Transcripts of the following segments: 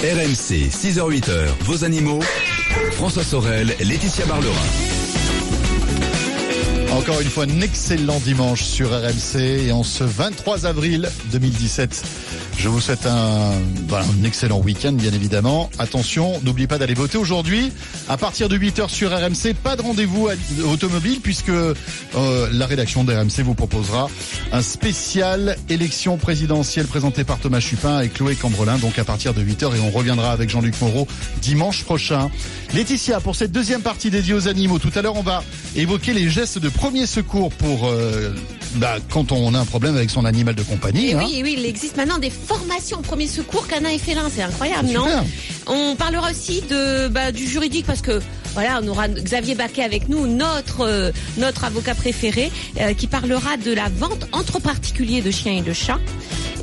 RMC, 6h-8h, vos animaux. François Sorel, Laetitia Barlerin. Encore une fois, un excellent dimanche sur RMC et en ce 23 avril 2017. Je vous souhaite un, un excellent week-end, bien évidemment. Attention, n'oubliez pas d'aller voter aujourd'hui. À partir de 8h sur RMC, pas de rendez-vous automobile puisque euh, la rédaction d'RMC vous proposera un spécial élection présidentielle présenté par Thomas Chupin et Chloé Cambrelin, donc à partir de 8h et on reviendra avec Jean-Luc Moreau dimanche prochain. Laetitia, pour cette deuxième partie dédiée aux animaux, tout à l'heure on va évoquer les gestes de premier secours pour euh, bah, quand on a un problème avec son animal de compagnie. Et hein. oui, oui, il existe maintenant des formations premier secours canin et félin, c'est incroyable, Super. non On parlera aussi de bah, du juridique parce que voilà, on aura Xavier Baquet avec nous, notre euh, notre avocat préféré, euh, qui parlera de la vente entre particuliers de chiens et de chats.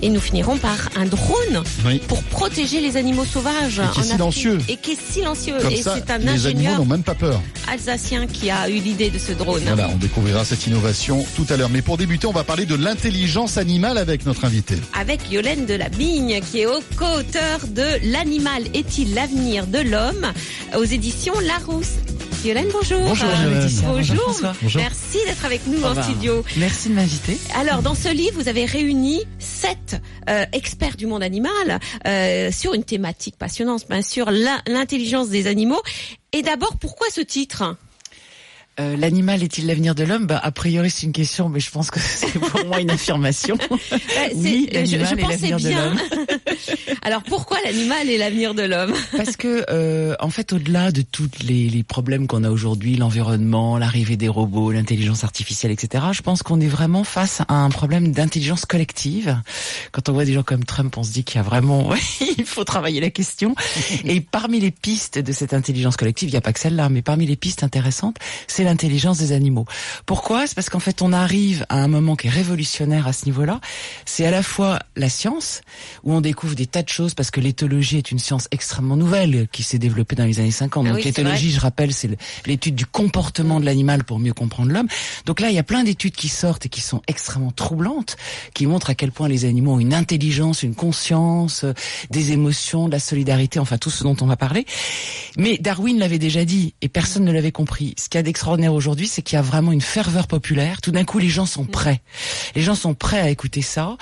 Et nous finirons par un drone Oui. pour protéger les animaux sauvages. Et qui est Afrique. silencieux. Et qui est silencieux. Comme et c'est un les animaux ingénieur n'ont même pas peur. alsacien qui a eu l'idée de ce drone. Voilà, on découvrira cette innovation tout à l'heure. Mais pour débuter, on va parler de l'intelligence animale avec notre invité. avec Yolène de la Bigne, qui est au co-auteur de L'animal est-il l'avenir de l'homme aux éditions Larousse. Yolène, bonjour. Bonjour. Laetitia, bonjour, Bonjour. François. Bonjour. Merci d'être avec nous en studio. Merci de m'inviter. Alors, dans ce livre, vous avez réuni sept euh, experts du monde animal euh, sur une thématique passionnante, bien sûr, l'intelligence des animaux. Et d'abord, pourquoi ce titre? Euh, L'animal est-il l'avenir de l'homme? Bah, A priori, c'est une question, mais je pense que c'est pour moi une affirmation. Euh, oui, l'animal est l'avenir de l'homme. Alors, pourquoi l'animal est l'avenir de l'homme? Parce que, euh, en fait, au-delà de tous les, les problèmes qu'on a aujourd'hui, l'environnement, l'arrivée des robots, l'intelligence artificielle, etc., je pense qu'on est vraiment face à un problème d'intelligence collective. Quand on voit des gens comme Trump, on se dit qu'il y a vraiment, il faut travailler la question. Et parmi les pistes de cette intelligence collective, il n'y a pas que celle-là, mais parmi les pistes intéressantes, c'est l'intelligence des animaux. Pourquoi? C'est parce qu'en fait, on arrive à un moment qui est révolutionnaire à ce niveau-là. C'est à la fois la science, où on découvre des tas de choses, parce que l'éthologie est une science extrêmement nouvelle qui s'est développée dans les années 50. Ah Donc oui, l'éthologie, je rappelle, c'est l'étude du comportement de l'animal pour mieux comprendre l'homme. Donc là, il y a plein d'études qui sortent et qui sont extrêmement troublantes, qui montrent à quel point les animaux ont une intelligence, une conscience, euh, des émotions, de la solidarité, enfin tout ce dont on va parler. Mais Darwin l'avait déjà dit et personne ne l'avait compris. Ce qu'il y a d'extraordinaire aujourd'hui, c'est qu'il y a vraiment une ferveur populaire. Tout d'un coup, les gens sont prêts. Les gens sont prêts à écouter ça.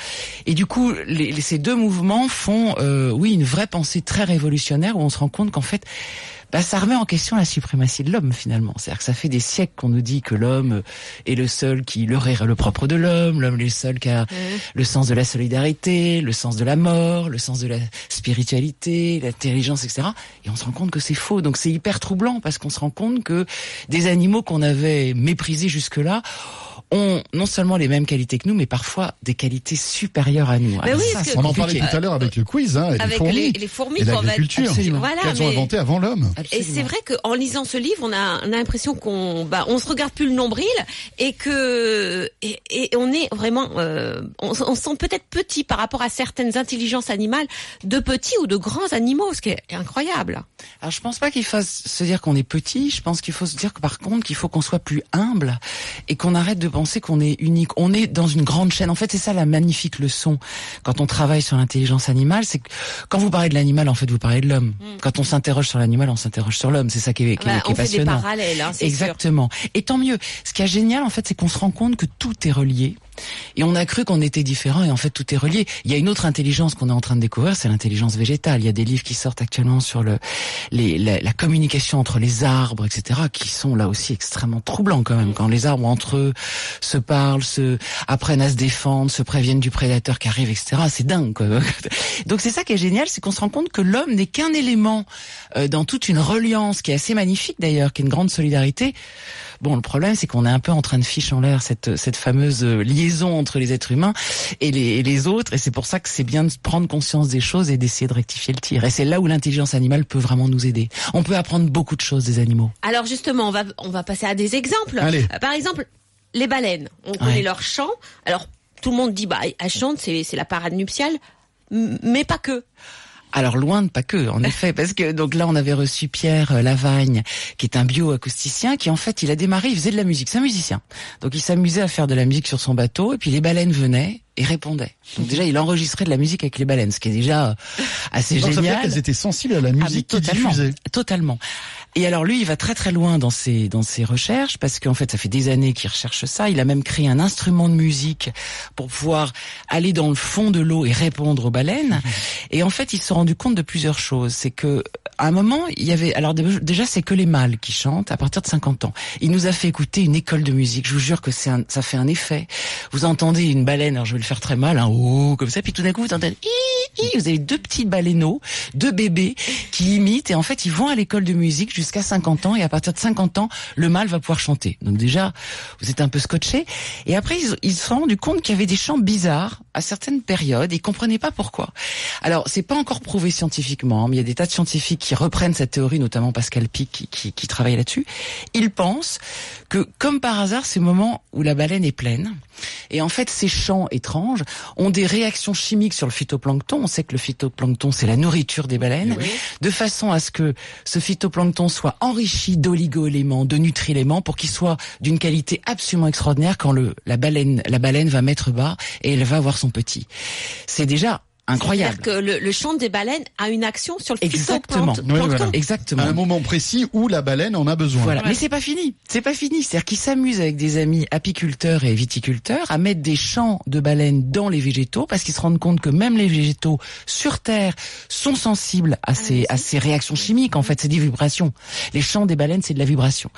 Et du coup, les, les- ces deux mouvements font, euh, oui, une vraie pensée très révolutionnaire où on se rend compte qu'en fait, bah, ça remet en question la suprématie de l'homme finalement. C'est-à-dire que ça fait des siècles qu'on nous dit que l'homme est le seul qui le rire le propre de l'homme, l'homme est le seul qui a le sens de la solidarité, le sens de la mort, le sens de la spiritualité, l'intelligence, etc. Et on se rend compte que c'est faux. Donc c'est hyper troublant parce qu'on se rend compte que des animaux qu'on avait méprisés jusque-là ont non seulement les mêmes qualités que nous, mais parfois des qualités supérieures à nous. Alors oui, ça, que- On en parlait tout à l'heure avec le quiz, hein, et les Avec fourmis. les, les fourmis et l'agriculture. Voilà, Qu'elles ont mais- inventé avant l'homme. Et c'est vrai qu'en lisant ce livre, on a, on a l'impression qu'on, bah, on se regarde plus le nombril et que, et, et on est vraiment, euh, on, on se sent peut-être petit par rapport à certaines intelligences animales de petits ou de grands animaux, ce qui est incroyable. Alors je pense pas qu'il faut se dire qu'on est petit, je pense qu'il faut se dire que par contre qu'il faut qu'on soit plus humble et qu'on arrête de penser qu'on est unique. On est dans une grande chaîne. En fait, c'est ça la magnifique leçon quand on travaille sur l'intelligence animale, c'est que quand vous parlez de l'animal, en fait, vous parlez de l'homme. Quand on s'interroge sur l'animal, on s'interroge sur l'homme. C'est ça qui est, qui Bah, qui est on fait des parallèles, hein, sûr. Exactement. Et tant mieux. Ce qui est génial, en fait, c'est qu'on se rend compte que tout est relié. Et on a cru qu'on était différents et en fait tout est relié. Il y a une autre intelligence qu'on est en train de découvrir, c'est l'intelligence végétale. Il y a des livres qui sortent actuellement sur le, les, la, la communication entre les arbres, etc., qui sont là aussi extrêmement troublants quand même. Quand les arbres entre eux se parlent, se apprennent à se défendre, se préviennent du prédateur qui arrive, etc. C'est dingue. Quoi. Donc c'est ça qui est génial, c'est qu'on se rend compte que l'homme n'est qu'un élément euh, dans toute une reliance qui est assez magnifique d'ailleurs, qui est une grande solidarité Bon, le problème, c'est qu'on est un peu en train de ficher en l'air cette, cette fameuse liaison entre les êtres humains et les, et les autres. Et c'est pour ça que c'est bien de prendre conscience des choses et d'essayer de rectifier le tir. Et c'est là où l'intelligence animale peut vraiment nous aider. On peut apprendre beaucoup de choses des animaux. Alors justement, on va on va passer à des exemples. Allez. Euh, Par exemple, les baleines. On connaît Ouais. leur chant. Alors tout le monde dit bah elles chantent, c'est c'est la parade nuptiale, mais pas que. Alors loin de pas que, en effet, parce que donc là on avait reçu Pierre euh, Lavagne, qui est un bioacousticien, qui en fait il a démarré, il faisait de la musique, c'est un musicien. Donc il s'amusait à faire de la musique sur son bateau, et puis les baleines venaient et répondaient. Donc déjà il enregistrait de la musique avec les baleines, ce qui est déjà euh, assez Donc, ça génial. qu'elles étaient sensibles à la Ah, musique qui totalement, diffusait. totalement. Et alors lui, il va très très loin dans ses dans ses recherches parce qu'en fait, ça fait des années qu'il recherche ça. Il a même créé un instrument de musique pour pouvoir aller dans le fond de l'eau et répondre aux baleines. Et en fait, il s'est rendu compte de plusieurs choses. C'est que à un moment, il y avait alors dé- déjà c'est que les mâles qui chantent à partir de 50 ans. Il nous a fait écouter une école de musique. Je vous jure que c'est un- ça fait un effet. Vous entendez une baleine, alors je vais le faire très mal, hein, oh, comme ça, puis tout d'un coup vous entendez vous avez deux petits baleineaux, deux bébés qui imitent et en fait ils vont à l'école de musique jusqu'à 50 ans et à partir de 50 ans le mâle va pouvoir chanter. Donc déjà vous êtes un peu scotché et après ils, ils se sont rendus compte qu'il y avait des chants bizarres à certaines périodes ils comprenaient pas pourquoi. Alors c'est pas encore prouvé scientifiquement, mais il y a des tas de scientifiques qui reprennent cette théorie, notamment Pascal Pic qui, qui, qui travaille là-dessus. Ils pensent que comme par hasard ces moments où la baleine est pleine et en fait ces chants étranges ont des réactions chimiques sur le phytoplancton. On sait que le phytoplancton c'est la nourriture des baleines, de façon à ce que ce phytoplancton soit enrichi d'oligo-éléments, de nutri-éléments pour qu'il soit d'une qualité absolument extraordinaire quand le la baleine la baleine va mettre bas et elle va avoir son petit. C'est déjà incroyable. C'est-à-dire que le, le chant des baleines a une action sur le Exactement. Oui, voilà. Exactement. À un moment précis où la baleine en a besoin. Voilà, mais c'est pas fini. C'est pas fini. C'est-à-dire qu'ils s'amusent avec des amis apiculteurs et viticulteurs à mettre des champs de baleines dans les végétaux parce qu'ils se rendent compte que même les végétaux sur Terre sont sensibles à ces à ces réactions chimiques. En fait, c'est des vibrations. Les champs des baleines, c'est de la vibration.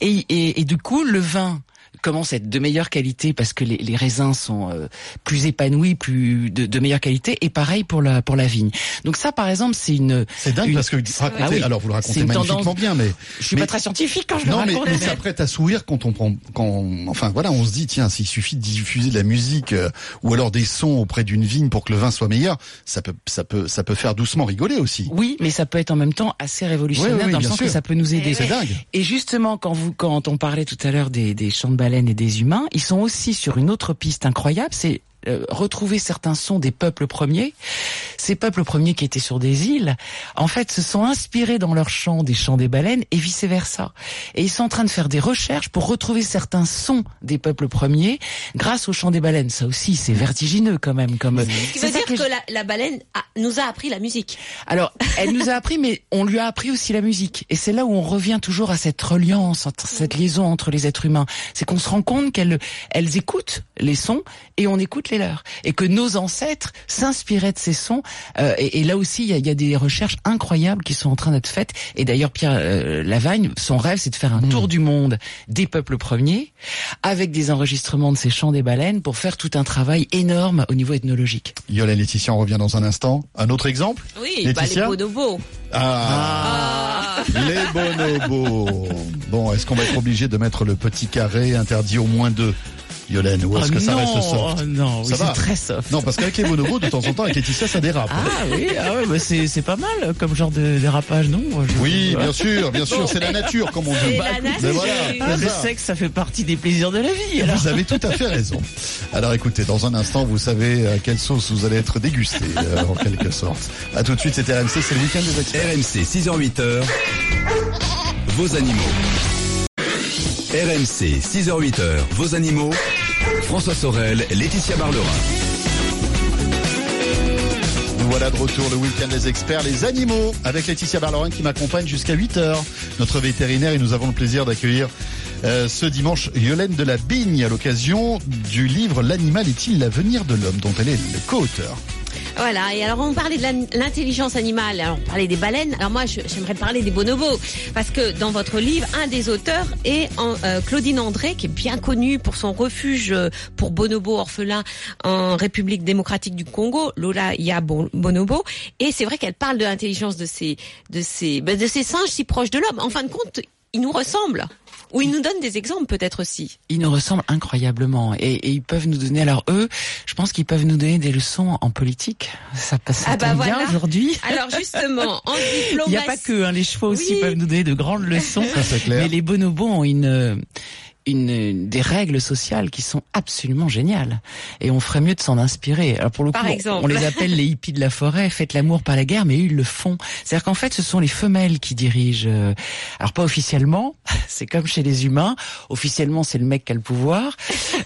Et, et, et du coup, le vin commence à être de meilleure qualité parce que les, les raisins sont euh, plus épanouis, plus de, de meilleure qualité, et pareil pour la pour la vigne. Donc ça, par exemple, c'est une. C'est dingue une- parce que racontez, Ah oui. alors vous le racontez magnifiquement tendance- bien, mais Je suis mais- pas très scientifique quand je le non, mais, raconte. mais ça prête à sourire quand on prend, quand, enfin voilà, on se dit tiens, s'il suffit de diffuser de la musique euh, ou alors des sons auprès d'une vigne pour que le vin soit meilleur, ça peut, ça peut, ça peut faire doucement rigoler aussi. Oui, mais ça peut être en même temps assez révolutionnaire Oui, oui, oui, dans le sens sûr. que ça peut nous aider. C'est dingue. Et justement, quand vous, quand on parlait tout à l'heure des, des chants de et des humains, ils sont aussi sur une autre piste incroyable, c'est euh, retrouver certains sons des peuples premiers. Ces peuples premiers qui étaient sur des îles, en fait, se sont inspirés dans leurs chants des chants des baleines et vice versa. Et ils sont en train de faire des recherches pour retrouver certains sons des peuples premiers grâce aux chants des baleines. Ça aussi, c'est vertigineux quand même. Comme Ce qui c'est veut dire que que, je- la, la baleine a- nous a appris la musique. alors, elle nous a appris, mais on lui a appris aussi la musique. Et c'est là où on revient toujours à cette reliance, entre- cette liaison entre les êtres humains. C'est qu'on se rend compte qu'elles elles écoutent les sons et on écoute les leurs. Et que nos ancêtres s'inspiraient de ces sons. Euh, et, et là aussi, il y a, il y a des recherches incroyables qui sont en train d'être faites. Et d'ailleurs, Pierre euh, Lavagne, son rêve, c'est de faire un tour du monde des peuples premiers avec des enregistrements de ces chants des baleines pour faire tout un travail énorme au niveau ethnologique. Yola Laetitia, on revient dans un instant. Un autre exemple? Oui, bah, les bonobos. Ah, les bonobos. Bon, est-ce qu'on va être obligé de mettre le petit carré interdit au moins deux? Yolène, ou est-ce Oh que ça non, reste soft oh non, Ça oui, va c'est très soft. Non, parce qu'avec les bonobos, de temps en temps, avec Laetitia, ça dérape. Ah oui, ah ouais, bah c'est c'est pas mal comme genre de dérapage, non Je- Oui, bien sûr, bien sûr, c'est la nature, comme on dit. C'est Bah, la nature. mais voilà, Ah, c'est je ça. sais que ça fait partie des plaisirs de la vie. Alors. Vous avez tout à fait raison. Alors écoutez, dans un instant, vous savez à quelle sauce vous allez être dégusté, euh, en quelque sorte. À tout de suite, c'était RMC, c'est le week-end des experts. RMC 6h-8h, vos animaux. RMC 6h-8h, vos animaux. François Sorel, Laetitia Barlerin. Nous voilà de retour le week-end des experts, les animaux, avec Laetitia Barlerin qui m'accompagne jusqu'à 8h, notre vétérinaire, et nous avons le plaisir d'accueillir euh, ce dimanche Yolène de la Bigne à l'occasion du livre L'animal est-il l'avenir de l'homme, dont elle est le co-auteur. Voilà, et alors on parlait de l'intelligence animale, alors on parlait des baleines, alors moi j'aimerais parler des bonobos, parce que dans votre livre, un des auteurs est euh, Claudine André, qui est bien connue pour son refuge euh, pour bonobos orphelins en République démocratique du Congo, Lola Ya Bon- Bonobo, et c'est vrai qu'elle parle de l'intelligence de ces, de ces, ben, de ces singes si proches de l'homme. En fin de compte, ils nous ressemblent. Ou ils nous donnent des exemples peut-être aussi. Ils nous ressemblent incroyablement et, et, ils peuvent nous donner. Alors eux, je pense qu'ils peuvent nous donner des leçons en politique. Ça passe Ah bah bien aujourd'hui. Alors justement, en Il diplomatie. n'y a pas que hein, les chevaux aussi Oui. peuvent nous donner de grandes leçons. Ça, c'est clair. Mais les bonobos ont une une des règles sociales qui sont absolument géniales et on ferait mieux de s'en inspirer. Alors pour le Par coup, exemple. on les appelle les hippies de la forêt, faites l'amour par la guerre, mais eux ils le font. C'est-à-dire qu'en fait, ce sont les femelles qui dirigent. euh, Alors pas officiellement, c'est comme chez les humains. Officiellement, c'est le mec qui a le pouvoir,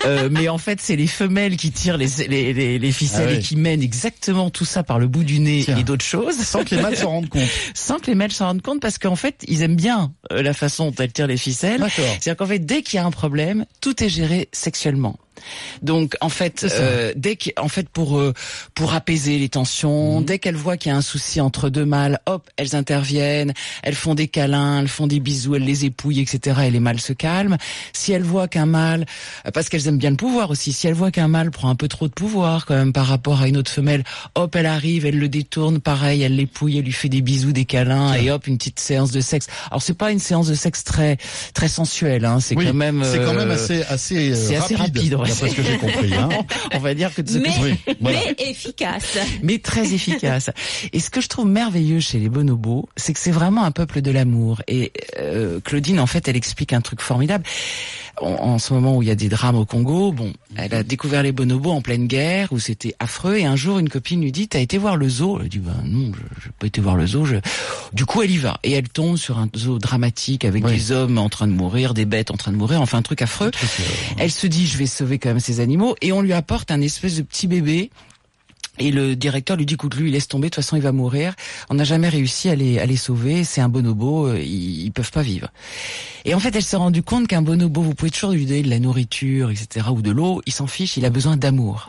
Euh, mais en fait, c'est les femelles qui tirent les les, les, les ficelles Ah ouais. et qui mènent exactement tout ça par le bout du nez Tiens. et d'autres choses Sans que les mâles s'en rendent compte. sans que les mâles s'en rendent compte parce qu'en fait, ils aiment bien euh, la façon dont elles tirent les ficelles. D'accord. C'est-à-dire qu'en fait, dès qu'il y a un problème, tout est géré sexuellement. Donc en fait, euh, dès qu'en fait pour euh, pour apaiser les tensions, Mhm. dès qu'elles voient qu'il y a un souci entre deux mâles, hop, elles interviennent, elles font des câlins, elles font des bisous, elles les épouillent, etc. Et les mâles se calment. Si elles voient qu'un mâle, euh, parce qu'elles aiment bien le pouvoir aussi, si elles voient qu'un mâle prend un peu trop de pouvoir quand même par rapport à une autre femelle, hop, elle arrive, elle le détourne, pareil, elle l'épouille, elle lui fait des bisous, des câlins, et hop, une petite séance de sexe. Alors c'est pas une séance de sexe très très sensuelle, hein, c'est Oui, quand même c'est quand même euh, assez assez, euh, c'est assez rapide, ouais. D'après ce que j'ai compris. Hein. on va dire que de ce Mais, côté- Oui, voilà. mais efficace. mais très efficace. Et ce que je trouve merveilleux chez les bonobos, c'est que c'est vraiment un peuple de l'amour. Et euh, Claudine, en fait, elle explique un truc formidable. En, en ce moment où il y a des drames au Congo, bon, elle a découvert les bonobos en pleine guerre, où c'était affreux. Et un jour, une copine lui dit, t'as été voir le zoo? Elle dit, ben non, je j'ai pas été voir le zoo. Je... Du coup, elle y va. Et elle tombe sur un zoo dramatique avec Oui. des hommes en train de mourir, des bêtes en train de mourir, enfin un truc affreux. Elle se dit, je vais sauver quand même ces animaux, et on lui apporte un espèce de petit bébé. Et le directeur lui dit, écoute, lui, il laisse tomber, de toute façon, il va mourir. On n'a jamais réussi à les, à les sauver. C'est un bonobo, euh, ils, ils peuvent pas vivre. Et en fait, elle s'est rendue compte qu'un bonobo, vous pouvez toujours lui donner de la nourriture, etc., ou de l'eau, il s'en fiche, il a besoin d'amour.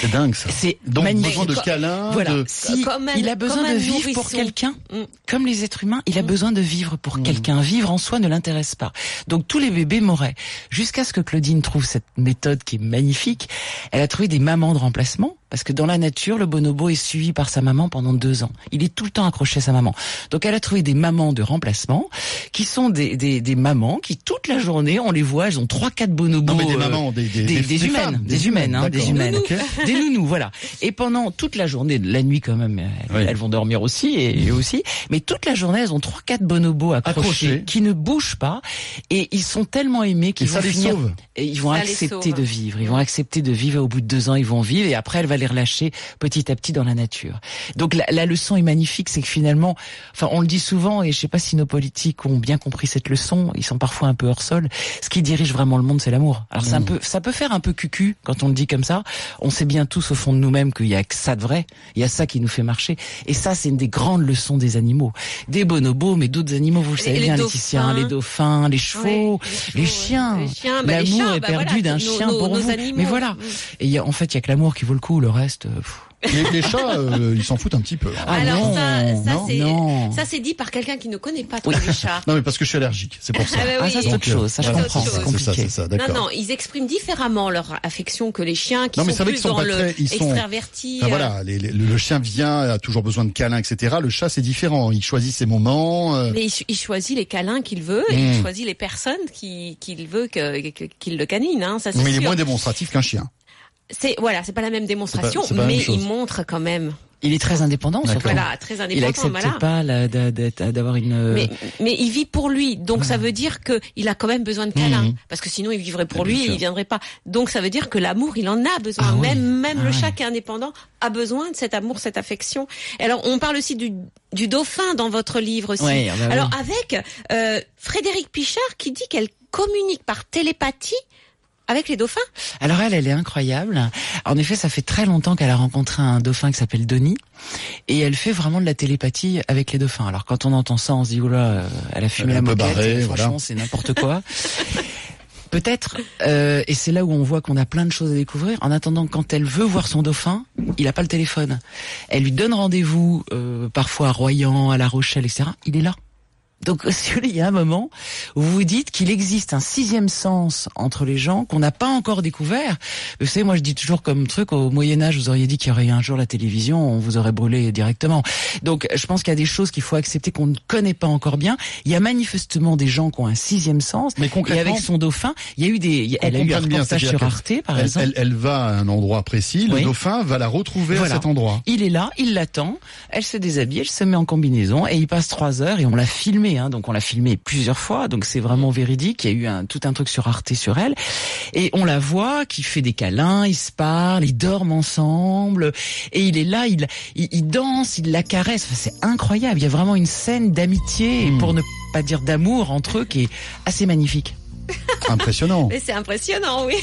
C'est dingue ça. C'est Donc magnifique. besoin de câlins. Voilà, de- si un- il a besoin de vivre pour quelqu'un, Mm. comme les êtres humains, il a Mm. besoin de vivre pour quelqu'un. Vivre en soi ne l'intéresse pas. Donc tous les bébés mouraient. Jusqu'à ce que Claudine trouve cette méthode qui est magnifique. Elle a trouvé des mamans de remplacement. Parce que dans la nature, le bonobo est suivi par sa maman pendant deux ans. Il est tout le temps accroché à sa maman. Donc elle a trouvé des mamans de remplacement, qui sont des, des, des mamans qui toute la journée, on les voit, elles ont trois, quatre bonobos. Non mais des euh, mamans, des des, des, des humaines, femmes, des humaines, hein, des humaines, des nounous, voilà. Et pendant toute la journée, la nuit quand même, elles, Oui. elles vont dormir aussi et eux aussi, mais toute la journée, elles ont trois, quatre bonobos accrochés, Accrochés. qui ne bougent pas et ils sont tellement aimés qu'ils ça vont les finir sauve. et ils vont Ça les accepter sauve. de vivre. Ils vont accepter de vivre. et Au bout de deux ans, ils vont vivre et après, elle va les relâcher petit à petit dans la nature. Donc la, la leçon est magnifique, c'est que finalement, enfin, on le dit souvent et je sais pas si nos politiques ont bien compris cette leçon. Ils sont parfois un peu hors sol. Ce qui dirige vraiment le monde, c'est l'amour. Alors c'est un peu, ça peut faire un peu cucu quand on le dit comme ça. On sait bien tous au fond de nous-mêmes qu'il y a que ça de vrai. Il y a ça qui nous fait marcher. Et ça, c'est une des grandes leçons des animaux, des bonobos, mais d'autres animaux. Vous le savez les bien. Laetitia, les dauphins, les chevaux, les chevaux. Les chiens, bah, L'amour chats, est bah, perdu voilà, d'un chien nos- pour nos vous. animaux. Mais voilà. Mm. Et y a, en fait, il y a que l'amour qui vaut le coup. Le reste. euh, pff. Les, les chats, euh, ils s'en foutent un petit peu. hein. Ah Alors non, ça, ça non, c'est non. ça c'est dit par quelqu'un qui ne connaît pas trop Oui. les chats. Non mais parce que je suis allergique, c'est pour ça. Ah bah Ah, oui. ça c'est autre chose. Ça je comprends. c'est ça, compliqué. c'est ça, Non, d'accord. non, ils expriment différemment leur affection que les chiens qui Non, mais sont c'est vrai plus qu'ils sont dans pas le très- ils sont- extraverti. Euh, voilà, les- les- le chien vient, a toujours besoin de câlins, etc. Le chat, c'est différent. Il choisit ses moments. euh, Mais il, il choisit les câlins qu'il veut et il choisit les personnes qui- qu'il veut qu'il le canine. Hein, ça mais il est moins démonstratif qu'un chien. C'est voilà, c'est pas la même démonstration, pas- mais même il montre quand même. Il est très indépendant. Surtout. Voilà, très Il indépendant. accepte voilà. pas d'être- d'avoir une. euh, Mais, mais il vit pour lui, donc ça veut dire que il a quand même besoin de câlins, Mhm. parce que sinon il vivrait pour lui et il viendrait pas. Donc ça veut dire que l'amour, il en a besoin. Ah oui. Même Ah le ouais. chat qui est indépendant a besoin de cet amour, cette affection. Et alors on parle aussi du du dauphin dans votre livre aussi. Ouais, ah bah oui. alors avec euh, Frédéric Pichard qui dit qu'elle communique par télépathie avec les dauphins. Alors elle, elle est incroyable. En effet, ça fait très longtemps qu'elle a rencontré un dauphin qui s'appelle Denis, et elle fait vraiment de la télépathie avec les dauphins. Alors quand on entend ça, on se dit oula, elle a fumé Elle la un peu moquette. barrée, Franchement, voilà. c'est n'importe quoi. Peut-être, euh, et c'est là où on voit qu'on a plein de choses à découvrir. En attendant, quand elle veut voir son dauphin, il a pas le téléphone. Elle lui donne rendez-vous, euh, parfois à Royan, à La Rochelle, etc. Il est là. Donc, il y a un moment où vous vous dites qu'il existe un sixième sens entre les gens qu'on n'a pas encore découvert. Vous savez, moi, je dis toujours comme truc, au Moyen-Âge, vous auriez dit qu'il y aurait un jour la télévision, on vous aurait brûlé directement. Donc, je pense qu'il y a des choses qu'il faut accepter qu'on ne connaît pas encore bien. Il y a manifestement des gens qui ont un sixième sens. Mais Et concrètement, avec son dauphin, il y a eu des, elle a eu un bien, reportage sur Arte, par elle, exemple. elle- elle va à un endroit précis, le Oui. dauphin va la retrouver Voilà. à cet endroit. Il est là, il l'attend, elle se déshabille, elle se met en combinaison et il passe trois heures et on l'a filmé, hein, donc on l'a filmé plusieurs fois, donc c'est vraiment véridique. Il y a eu un, tout un truc sur Arte sur elle et on la voit qui fait des câlins, ils se parlent, ils dorment ensemble et il est là, il, il, il danse, il la caresse. Enfin, c'est incroyable. Il y a vraiment une scène d'amitié Hmm. pour ne pas dire d'amour entre eux qui est assez magnifique. Impressionnant. Mais c'est impressionnant, oui.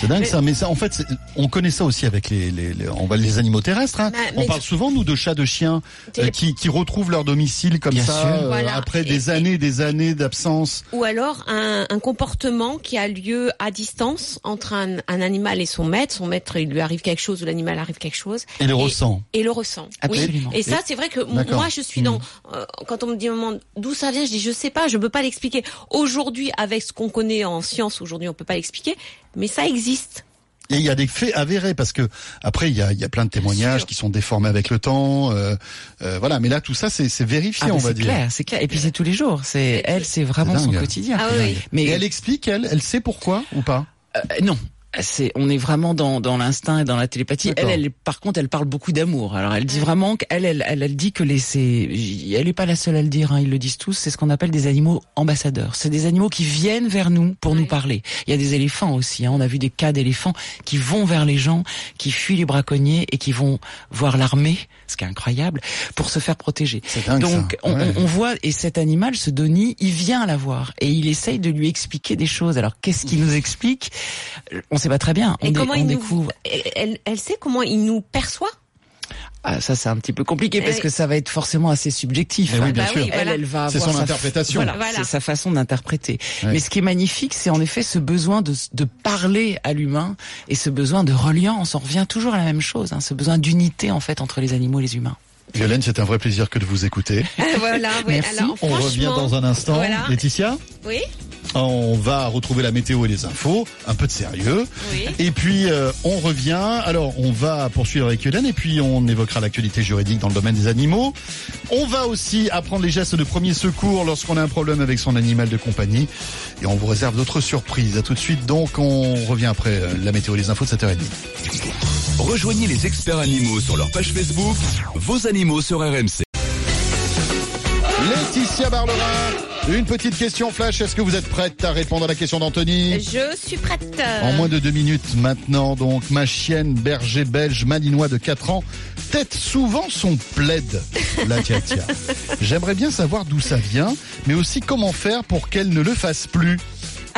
C'est dingue ça. Mais ça, en fait, on connaît ça aussi avec les, les, les- on va les animaux terrestres. Hein. Bah, on mais- parle souvent nous de chats, de chiens euh, qui, qui retrouvent leur domicile comme Bien ça sûr. euh, Voilà. après Et- des années, et des années d'absence. Ou alors un, un comportement qui a lieu à distance entre un, un animal et son maître. Son maître, il lui arrive quelque chose ou l'animal arrive quelque chose. Et les ressent. Et le ressent. Absolument. Oui. Et ça, c'est vrai que moi, je suis dans. euh, quand on me dit d'où ça vient, je dis je sais pas, je peux pas l'expliquer. Aujourd'hui, avec ce qu'on connaît en science, aujourd'hui, on peut pas l'expliquer, mais ça existe. Et il y a des faits avérés parce que après il y a, il y a plein de témoignages qui sont déformés avec le temps. euh, euh, voilà, mais là tout ça c'est c'est vérifié, Ah, on va c'est dire. clair, c'est clair. Et puis c'est tous les jours. C'est elle, c'est vraiment C'est son quotidien. Ah oui. Mais Et elle explique, elle, elle sait pourquoi ou pas? Euh, non. C'est, on est vraiment dans, dans l'instinct et dans la télépathie. Elle, elle, par contre, elle parle beaucoup d'amour. Alors, elle dit vraiment qu'elle, elle, elle, elle dit que les, c'est, elle est pas la seule à le dire. Hein, ils le disent tous. C'est ce qu'on appelle des animaux ambassadeurs. C'est des animaux qui viennent vers nous pour nous parler. Il y a des éléphants aussi. Hein, on a vu des cas d'éléphants qui vont vers les gens, qui fuient les braconniers et qui vont voir l'armée, ce qui est incroyable, pour se faire protéger. Dingue Donc on, Ouais. on- on voit et cet animal, ce Denis, il vient la voir et il essaye de lui expliquer des choses. Alors qu'est-ce qu'il nous explique? On sait pas très bien. On, Et dé- comment on il nous, découvre. elle, elle sait comment il nous perçoit? Ah, ça c'est un petit peu compliqué parce Eh que ça va être forcément assez subjectif. Eh oui, bien Bah sûr. oui, Elle, voilà. elle va C'est avoir son sa- interprétation. Voilà, Voilà. c'est sa façon d'interpréter. Mais ce qui est magnifique, c'est en effet ce besoin de, de parler à l'humain et ce besoin de reliance. On revient toujours à la même chose, hein, ce besoin d'unité en fait entre les animaux et les humains. Violaine, c'est un vrai plaisir que de vous écouter. voilà. oui. Merci. Alors, On revient dans un instant. Voilà. Laetitia, Oui. on va retrouver la météo et les infos, un peu de sérieux. Oui. Et puis euh, on revient. Alors on va poursuivre avec Hélène et puis on évoquera l'actualité juridique dans le domaine des animaux. On va aussi apprendre les gestes de premier secours lorsqu'on a un problème avec son animal de compagnie. Et on vous réserve d'autres surprises. À tout de suite. Donc on revient après euh, la météo et les infos de 7h30. Rejoignez les experts animaux sur leur page Facebook, vos animaux sur RMC. Laetitia Barlerin, une petite question flash. Est-ce que vous êtes prête à répondre à la question d'Anthony? Je suis prête. En moins de deux minutes maintenant, donc, ma chienne berger belge malinois de 4 ans tête souvent son plaid. La tia tia. J'aimerais bien savoir d'où ça vient, mais aussi comment faire pour qu'elle ne le fasse plus.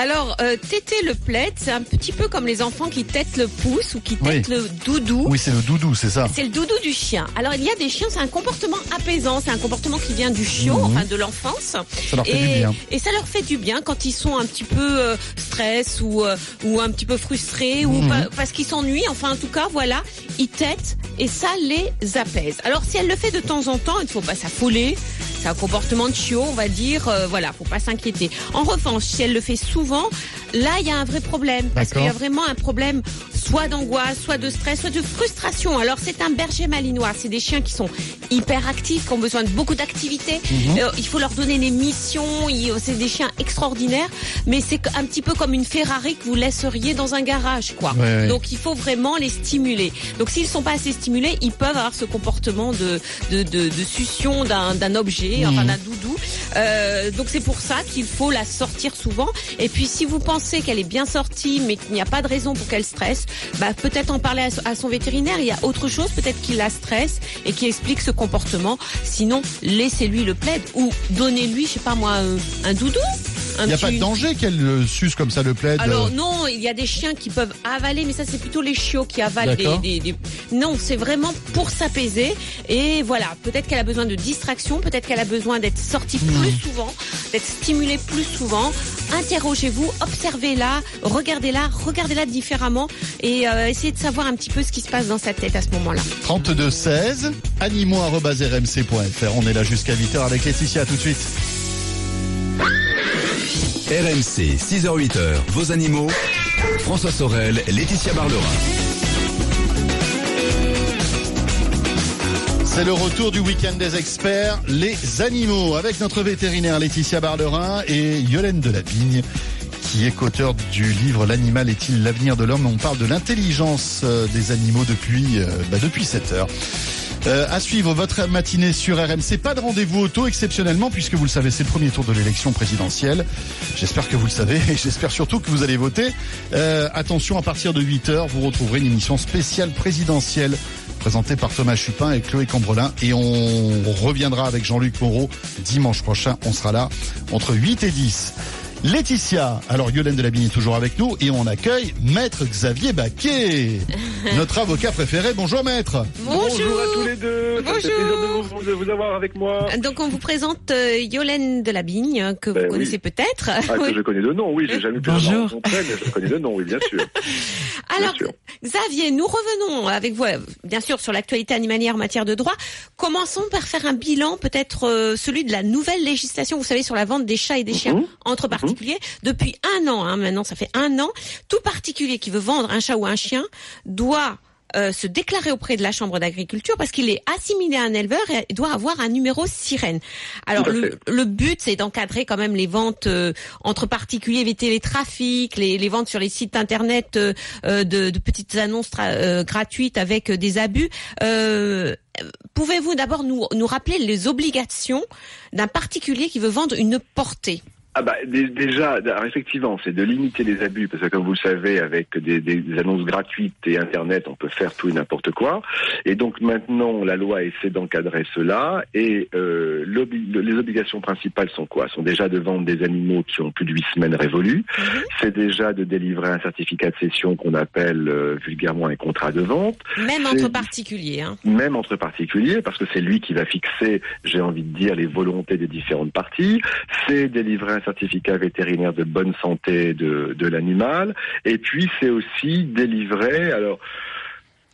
Alors, euh, téter le plaid, c'est un petit peu comme les enfants qui têtent le pouce ou qui têtent Oui. le doudou. Oui, c'est le doudou, c'est ça. C'est le doudou du chien. Alors il y a des chiens, c'est un comportement apaisant, c'est un comportement qui vient du chiot, Mhm. enfin de l'enfance. Ça leur fait et, du bien. et ça leur fait du bien quand ils sont un petit peu euh, stress ou euh, ou un petit peu frustrés ou Mhm. pas- parce qu'ils s'ennuient. Enfin en tout cas voilà, ils têtent et ça les apaise. Alors si elle le fait de temps en temps, il ne faut pas s'affoler. C'est un comportement de chiot, on va dire. euh, voilà, faut pas s'inquiéter. En revanche, si elle le fait souvent, là il y a un vrai problème parce qu'il y a vraiment un problème soit d'angoisse, soit de stress, soit de frustration. Alors c'est un berger malinois, c'est des chiens qui sont hyper actifs, qui ont besoin de beaucoup d'activité. Mhm. Euh, il faut leur donner des missions. il- C'est des chiens extraordinaires, mais c'est un petit peu comme une Ferrari que vous laisseriez dans un garage, quoi. Ouais, ouais. Donc il faut vraiment les stimuler. Donc s'ils sont pas assez stimulés, ils peuvent avoir ce comportement de de, de, de succion d'un objet, enfin d'un doudou. Euh, donc c'est pour ça qu'il faut la sortir souvent. Et puis si vous pensez qu'elle est bien sortie, mais qu'il n'y a pas de raison pour qu'elle stresse, bah peut-être en parler à, so- à son vétérinaire. Il y a autre chose peut-être qui la stresse et qui explique ce comportement. Sinon, laissez-lui le plaid ou donnez-lui, je sais pas moi, un, un doudou. Il n'y a petit- pas de danger qu'elle euh, suce comme ça le plaid Alors euh, non, il y a des chiens qui peuvent avaler, mais ça c'est plutôt les chiots qui avalent des, D'accord. des- des- Non, c'est vraiment pour s'apaiser. Et voilà, peut-être qu'elle a besoin de distraction, peut-être qu'elle a besoin d'être sortie Hmm. plus souvent, d'être stimulée plus souvent. Interrogez-vous, observez-la, regardez-la, regardez-la différemment et euh, essayez de savoir un petit peu ce qui se passe dans sa tête à ce moment-là. 32 16 animaux@rmc.fr. On est là jusqu'à 8h avec Laetitia tout de suite. RMC, 6h-8h, vos animaux. François Sorel, Laetitia Barlerin. C'est le retour du week-end des experts, les animaux, avec notre vétérinaire Laetitia Barlerin et Yolène Delavigne, qui est qu'auteur du livre L'animal est-il l'avenir de l'homme? On parle de l'intelligence euh, des animaux depuis, euh, bah, depuis 7 heures. Euh, à suivre votre matinée sur RMC. Pas de rendez-vous auto exceptionnellement puisque vous le savez, c'est le premier tour de l'élection présidentielle. J'espère que vous le savez et j'espère surtout que vous allez voter. Euh, attention, à partir de 8h, vous retrouverez une émission spéciale présidentielle présentée par Thomas Chupin et Chloé Cambrelin et on reviendra avec Jean-Luc Moreau dimanche prochain. On sera là entre 8 et 10. Laetitia, alors Yolène Delavigne est toujours avec nous et on accueille Maître Xavier Baquet, notre avocat préféré. Bonjour Maître. Bonjour à tous les deux. Ça me fait Bonjour. plaisir de vous, de vous avoir avec moi. Donc on vous présente euh, Yolène Delabigne, euh, que vous Ben oui. connaissez peut-être. Ah, que je connais de nom, oui, j'ai jamais pu Bonjour. rencontrer, mais je connais de nom, oui, bien sûr. Alors, sûr. Xavier, nous revenons avec vous, euh, bien sûr, sur l'actualité animalière en matière de droit. Commençons par faire un bilan, peut-être euh, celui de la nouvelle législation, vous savez, sur la vente des chats et des chiens Mhm. entre Depuis un an, hein, maintenant, ça fait un an, tout particulier qui veut vendre un chat ou un chien doit euh, se déclarer auprès de la chambre d'agriculture parce qu'il est assimilé à un éleveur et doit avoir un numéro sirène. Alors le, le but c'est d'encadrer quand même les ventes euh, entre particuliers, éviter les trafics, les, les ventes sur les sites internet euh, euh, de, de petites annonces euh, gratuites avec euh, des abus. Euh, Pouvez-vous d'abord nous, nous rappeler les obligations d'un particulier qui veut vendre une portée? Ah bah dé- déjà, alors effectivement, c'est de limiter les abus parce que comme vous le savez, avec des, des annonces gratuites et Internet, on peut faire tout et n'importe quoi. Et donc maintenant, la loi essaie d'encadrer cela. Et euh, les obligations principales sont quoi? Sont déjà de vendre des animaux qui ont plus de huit semaines révolues. C'est déjà de délivrer un certificat de cession qu'on appelle euh, vulgairement un contrat de vente. Même entre particuliers. Hein. même entre particuliers, parce que c'est lui qui va fixer, j'ai envie de dire, les volontés des différentes parties. C'est délivrer un certificat vétérinaire de bonne santé de, l'animal. Et puis c'est aussi délivrer, alors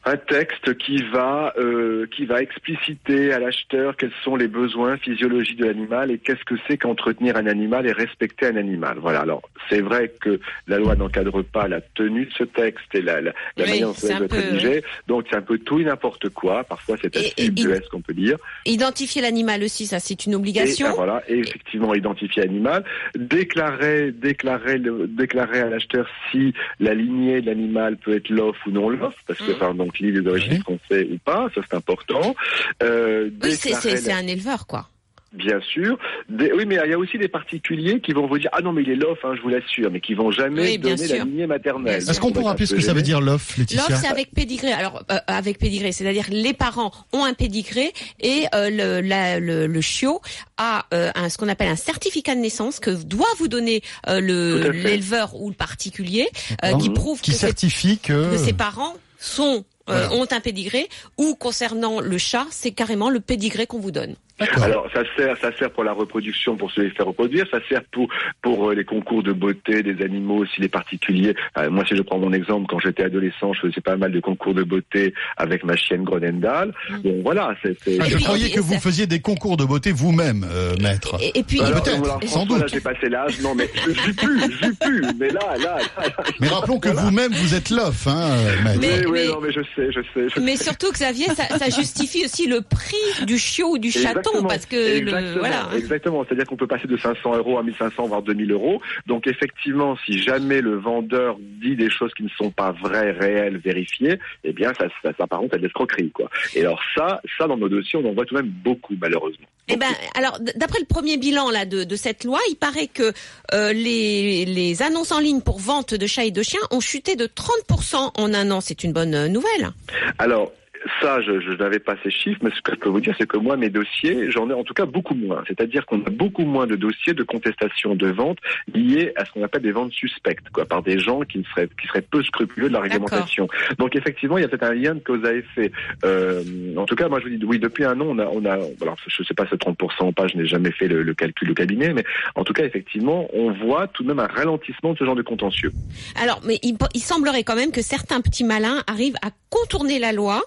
un texte qui va euh, qui va expliciter à l'acheteur quels sont les besoins physiologiques de l'animal et qu'est-ce que c'est qu'entretenir un animal et respecter un animal. Voilà. Alors c'est vrai que la loi n'encadre pas la tenue de ce texte et la, la, la Oui, manière dont ça doit être rédigé. Donc c'est un peu tout et n'importe quoi. Parfois c'est assez ubuesque, on peut dire. Identifier l'animal aussi, ça c'est une Et, obligation. ah, voilà, et effectivement identifier l'animal, déclarer, déclarer, le- déclarer à l'acheteur si la lignée de l'animal peut être l'off ou non l'off, parce que enfin, donc l'île d'origine Oui. français ou pas, ça c'est important. Euh, Oui, c'est- un éleveur, quoi. Bien sûr. Des- oui, mais il y a aussi des particuliers qui vont vous dire ah non mais il est l'off, hein, je vous l'assure, mais qui vont jamais Oui, donner sûr. la lignée maternelle. Est-ce qu'on peut rappeler ce que ça veut dire l'off, Laetitia L'offre, c'est avec pédigré. Alors, euh, avec pédigré, c'est-à-dire les parents ont un pédigré et euh, le, la- le, le chiot a euh, un, ce qu'on appelle un certificat de naissance que doit vous donner euh, le l'éleveur ou le particulier euh, qui prouve qui que, ses- certifie que... que ses parents sont Voilà. ont un pédigré ou concernant le chat, c'est carrément le pédigré qu'on vous donne. Alors ça sert, ça sert pour la reproduction, pour se les faire reproduire. Ça sert pour pour euh, les concours de beauté des animaux, aussi les particuliers. Euh, moi, si je prends mon exemple, quand j'étais adolescent, je faisais pas mal de concours de beauté avec ma chienne Gronendal. Mm. Bon, voilà, c'est- Ah, je croyais que vous faisiez des concours de beauté vous-même, euh, maître. Et, et puis Alors, peut-être, sans là, doute. j'ai passé l'âge. Non, mais je suis plus, je suis plus. Mais là, là, là. là, Mais rappelons que voilà. vous-même, vous êtes l'off, hein, maître. Mais- Oui, oui, mais- non, mais je sais, je sais. Je mais surtout Xavier, ça, ça justifie aussi le prix du chiot ou du chaton Exactement. parce que le exactement, voilà. exactement. C'est-à-dire qu'on peut passer de 500 euros à 1500 voire 2000 euros. Donc effectivement, si jamais le vendeur dit des choses qui ne sont pas vraies, réelles, vérifiées, eh bien ça, ça s'apparente à de l'escroquerie, quoi. Et alors ça, ça dans nos dossiers, on en voit tout de même beaucoup, malheureusement. Eh ben, alors, d'après le premier bilan là de, de cette loi, il paraît que euh, les, les annonces en ligne pour vente de chats et de chiens ont chuté de 30% en un an. C'est une bonne euh, nouvelle. Alors, Ça, je, je n'avais pas ces chiffres, mais ce que je peux vous dire, c'est que moi, mes dossiers, j'en ai en tout cas beaucoup moins. C'est-à-dire qu'on a beaucoup moins de dossiers de contestation de vente liés à ce qu'on appelle des ventes suspectes, quoi, par des gens qui seraient qui seraient peu scrupuleux de la réglementation. Donc effectivement, il y a peut-être un lien de cause à effet. Euh, en tout cas, moi, je vous dis, oui, depuis un an, on a, on a, alors je sais pas, c'est 30% ou pas, je n'ai jamais fait le, le calcul au cabinet, mais en tout cas, effectivement, on voit tout de même un ralentissement de ce genre de contentieux. Alors, mais il, il semblerait quand même que certains petits malins arrivent à contourner la loi.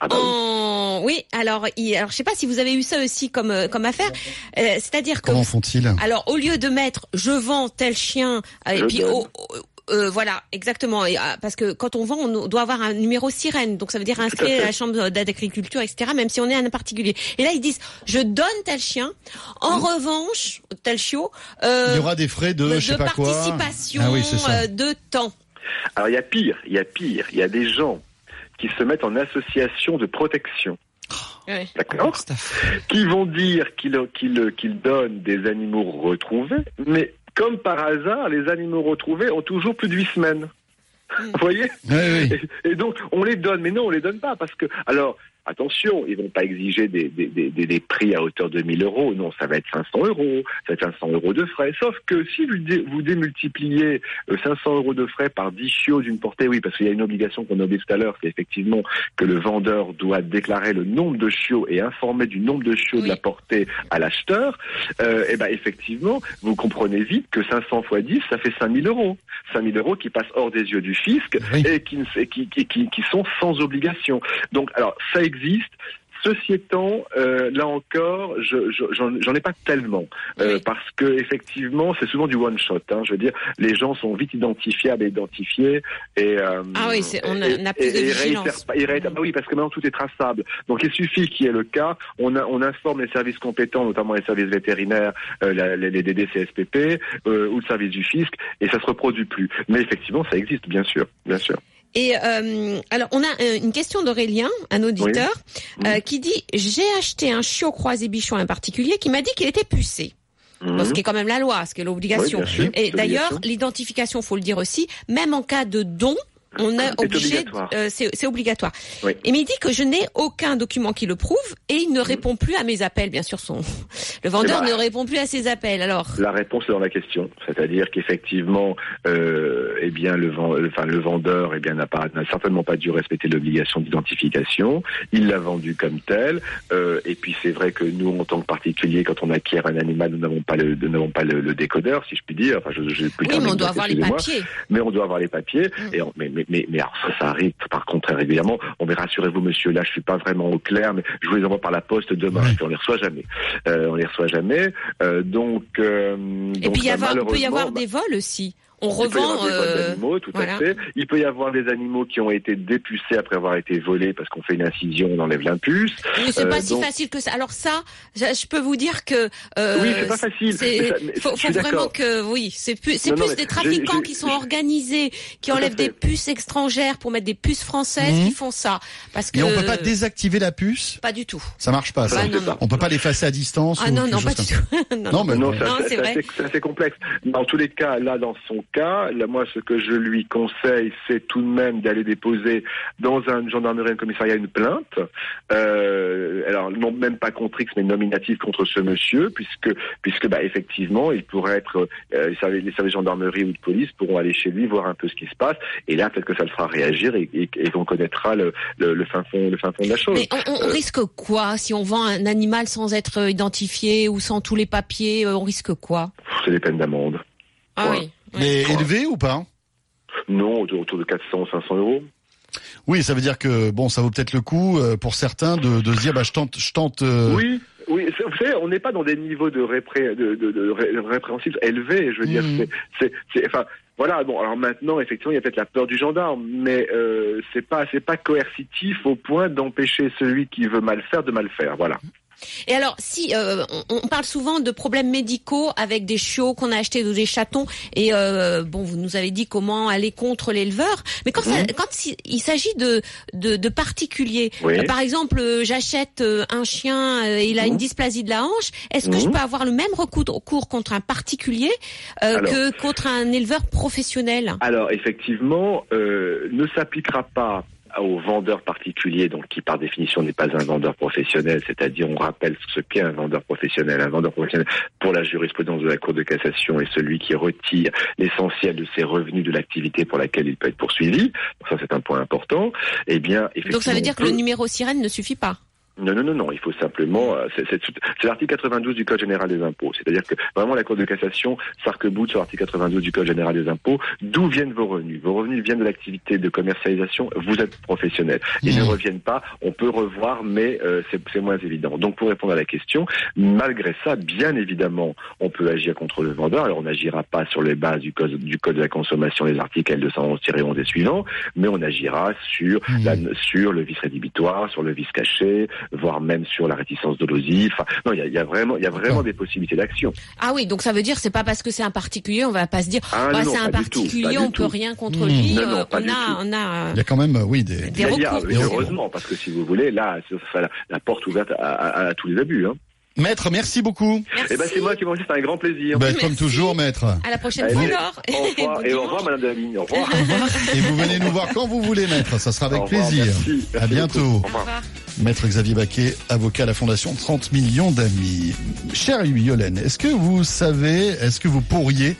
Ah bah oui. en... oui, alors, il... alors je sais pas si vous avez eu ça aussi comme euh, comme affaire, Euh, c'est-à-dire que Comment font-ils? alors au lieu de mettre je vends tel chien euh, et Je puis oh, oh, euh, voilà exactement et, ah, parce que quand on vend on doit avoir un numéro sirène donc ça veut dire inscrit à, la chambre d'agriculture etc même si on est un particulier. Et là ils disent je donne tel chien en Mmh. revanche tel chiot euh, Il y aura des frais de, de je sais pas quoi. participation Ah oui, euh, de temps. Alors il y a pire, il y a pire, il y a des gens qui se mettent en association de protection. Ouais. D'accord qui vont dire qu'ils donnent des animaux retrouvés, mais comme par hasard, les animaux retrouvés ont toujours plus de huit semaines. Vous voyez Oui, oui. et, et donc, on les donne, mais non, on les donne pas, parce que, alors, attention, ils vont pas exiger des, des, des, des- des prix à hauteur de 1000 euros, non, ça va être 500 euros, ça va être 500 euros de frais, sauf que si vous, dé- vous démultipliez euh, 500 euros de frais par 10 chiots d'une portée, oui, parce qu'il y a une obligation qu'on a oublié tout à l'heure, c'est effectivement que le vendeur doit déclarer le nombre de chiots et informer du nombre de chiots de la portée à l'acheteur, euh, et ben effectivement, vous comprenez vite que 500 fois 10, ça fait 5000 euros. 5000 euros qui passent hors des yeux du fisc Oui. et qui, et qui, qui, qui, qui sont sans obligation. Donc, alors, ça existe. Ceci étant, euh, là encore, je je- j'en ai pas tellement euh, Oui. parce que effectivement, c'est souvent du one shot. Hein, je veux dire, les gens sont vite identifiables et identifiés et euh, Ah oui, on a- et- on a plus et- de et vigilance. bah oui, parce que maintenant tout est traçable. Donc il suffit qu'il y ait le cas, on, a- on informe les services compétents, notamment les services vétérinaires, la- les, les DDCSPP ou le service du fisc, et ça se reproduit plus. Mais effectivement, ça existe, bien sûr, bien sûr. Et euh, alors, on a euh, une question d'Aurélien, un auditeur, Oui. euh, qui dit j'ai acheté un chiot croisé bichon en particulier qui m'a dit qu'il était pucé. Bon, ce qui est quand même la loi, ce qui est l'obligation. Mhm. Oui, Et d'ailleurs, l'identification, faut le dire aussi, même en cas de don, on est C'est obligé, obligatoire. euh, c'est obligatoire. Oui. Et mais il dit que je n'ai aucun document qui le prouve et il ne répond plus à mes appels. Bien sûr, son le vendeur ne répond plus à ses appels. Alors, La réponse est dans la question, c'est-à-dire qu'effectivement, euh, eh bien le, enfin, le vendeur, eh bien n'a certainement pas dû respecter l'obligation d'identification. Il l'a vendu comme tel. euh, et puis c'est vrai que nous, en tant que particulier, quand on acquiert un animal, nous n'avons pas le, nous n'avons pas le, le décodeur, si je puis dire. Enfin, je, je, plus oui, mais on doit avoir les papiers. mais on doit avoir les papiers. Mm. Et on- mais, mais, mais, mais alors ça, ça arrive par contre très régulièrement. On mais rassurez-vous, monsieur, là, je suis pas vraiment au clair, mais je vous les envoie par la poste demain. Ouais. Puis on les reçoit jamais. Euh, on les reçoit jamais. Euh, donc, euh, Et donc puis il, y avoir- peut y avoir des vols aussi. On il peut y revend. avoir des euh, d'animaux, tout voilà. à fait. Il peut y avoir des animaux qui ont été dépucés après avoir été volés parce qu'on fait une incision, on enlève l'impuce. Mais c'est Euh, pas si facile que ça. Alors ça, je, peux vous dire que euh, Oui, c'est pas facile. Mais ça- mais faut, vraiment que oui, c'est plus c'est mais des trafiquants qui sont organisés, qui enlèvent des puces étrangères pour mettre des puces françaises, Mhm. qui font ça. Parce que Et on peut pas désactiver la puce? Pas du tout. Ça marche pas, ça. Ah, non, non. On peut pas l'effacer à distance Ah ou non non pas du tout. non, mais Non, c'est assez complexe. Dans tous les cas, là, dans son cas, là, moi, ce que je lui conseille, c'est tout de même d'aller déposer dans un gendarmerie, un commissariat, une plainte. Euh, alors, non, même pas contre X, mais nominative contre ce monsieur, puisque, puisque, bah, effectivement, il pourrait être, euh, les services les services de gendarmerie ou de police pourront aller chez lui voir un peu ce qui se passe, et là, peut-être que ça le fera réagir et, et, et qu'on connaîtra le, le, le fin fond, le fin fond de la chose. Mais on, on Euh, risque quoi si on vend un animal sans être identifié ou sans tous les papiers On risque quoi? C'est des peines d'amende. Ah Ouais. oui. Mais élevé ou pas Non, autour, de 400, 500 euros. Oui, ça veut dire que bon, ça vaut peut-être le coup euh, pour certains de, de se dire, bah, je tente, je tente. euh, Oui, oui. Vous savez, on n'est pas dans des niveaux de, répré, de, de, de ré- répréhensibles élevés. Je veux dire, Mhm. c'est- enfin, voilà. Bon, alors maintenant, effectivement, il y a peut-être la peur du gendarme, mais euh, c'est pas, c'est pas coercitif au point d'empêcher celui qui veut mal faire de mal faire. Voilà. Et alors, si euh, on, on parle souvent de problèmes médicaux avec des chiots qu'on a achetés ou des chatons, et euh, bon, vous nous avez dit comment aller contre l'éleveur, mais quand, ça- quand si- il s'agit de, de, de particuliers, Oui. euh, par exemple, euh, j'achète euh, un chien, il a une Mhm. dysplasie de la hanche, est-ce que je Mhm. peux avoir le même recours contre un particulier euh, Alors. que contre un éleveur professionnel? Alors, effectivement, euh, ne s'appliquera pas au vendeur particulier, donc qui par définition n'est pas un vendeur professionnel, c'est-à-dire on rappelle ce qu'est un vendeur professionnel. Un vendeur professionnel pour la jurisprudence de la Cour de cassation est celui qui retire l'essentiel de ses revenus de l'activité pour laquelle il peut être poursuivi. Donc ça c'est un point important. Eh bien, donc ça veut dire que le numéro sirène ne suffit pas. Non, non, non, non. Il faut simplement. Euh, c'est l'article 92 du Code général des impôts. C'est-à-dire que vraiment la Cour de cassation s'arc-boute sur l'article 92 du Code général des impôts. D'où viennent vos revenus? Vos revenus viennent de l'activité de commercialisation. Vous êtes professionnel. Ils ne reviennent pas. On peut revoir, mais euh, c'est moins évident. Donc, pour répondre à la question, malgré ça, bien évidemment, on peut agir contre le vendeur. Alors, on n'agira pas sur les bases du Code, du code de la consommation, des articles L211-11 et suivants, mais on agira sur, mmh. la, sur le vice rédhibitoire, sur le vice caché, voire même sur la réticence dolosive. Enfin, non, il y a, vraiment, il y a vraiment des possibilités d'action. Ah oui, donc ça veut dire c'est pas parce que c'est un particulier, on va pas se dire ah, bah, c'est un particulier, on peut rien contre lui. Non, non, on a, on a. Il y a quand même, oui, des, des recours. heureusement, parce que si vous voulez, là, ça sera la, porte ouverte à, tous les abus. Hein. Maître, merci beaucoup. Eh ben, c'est moi qui vous remercie, c'est un grand plaisir. Ben, comme toujours, maître. À la prochaine fois, alors. Au revoir, et au revoir, madame Delavigne. Au revoir. et vous venez nous voir quand vous voulez, maître. Ça sera avec plaisir. Merci, à bientôt. Au revoir. Maître Xavier Baquet, avocat à la Fondation 30 millions d'amis. Cher Yolène, est-ce que vous savez, est-ce que vous pourriez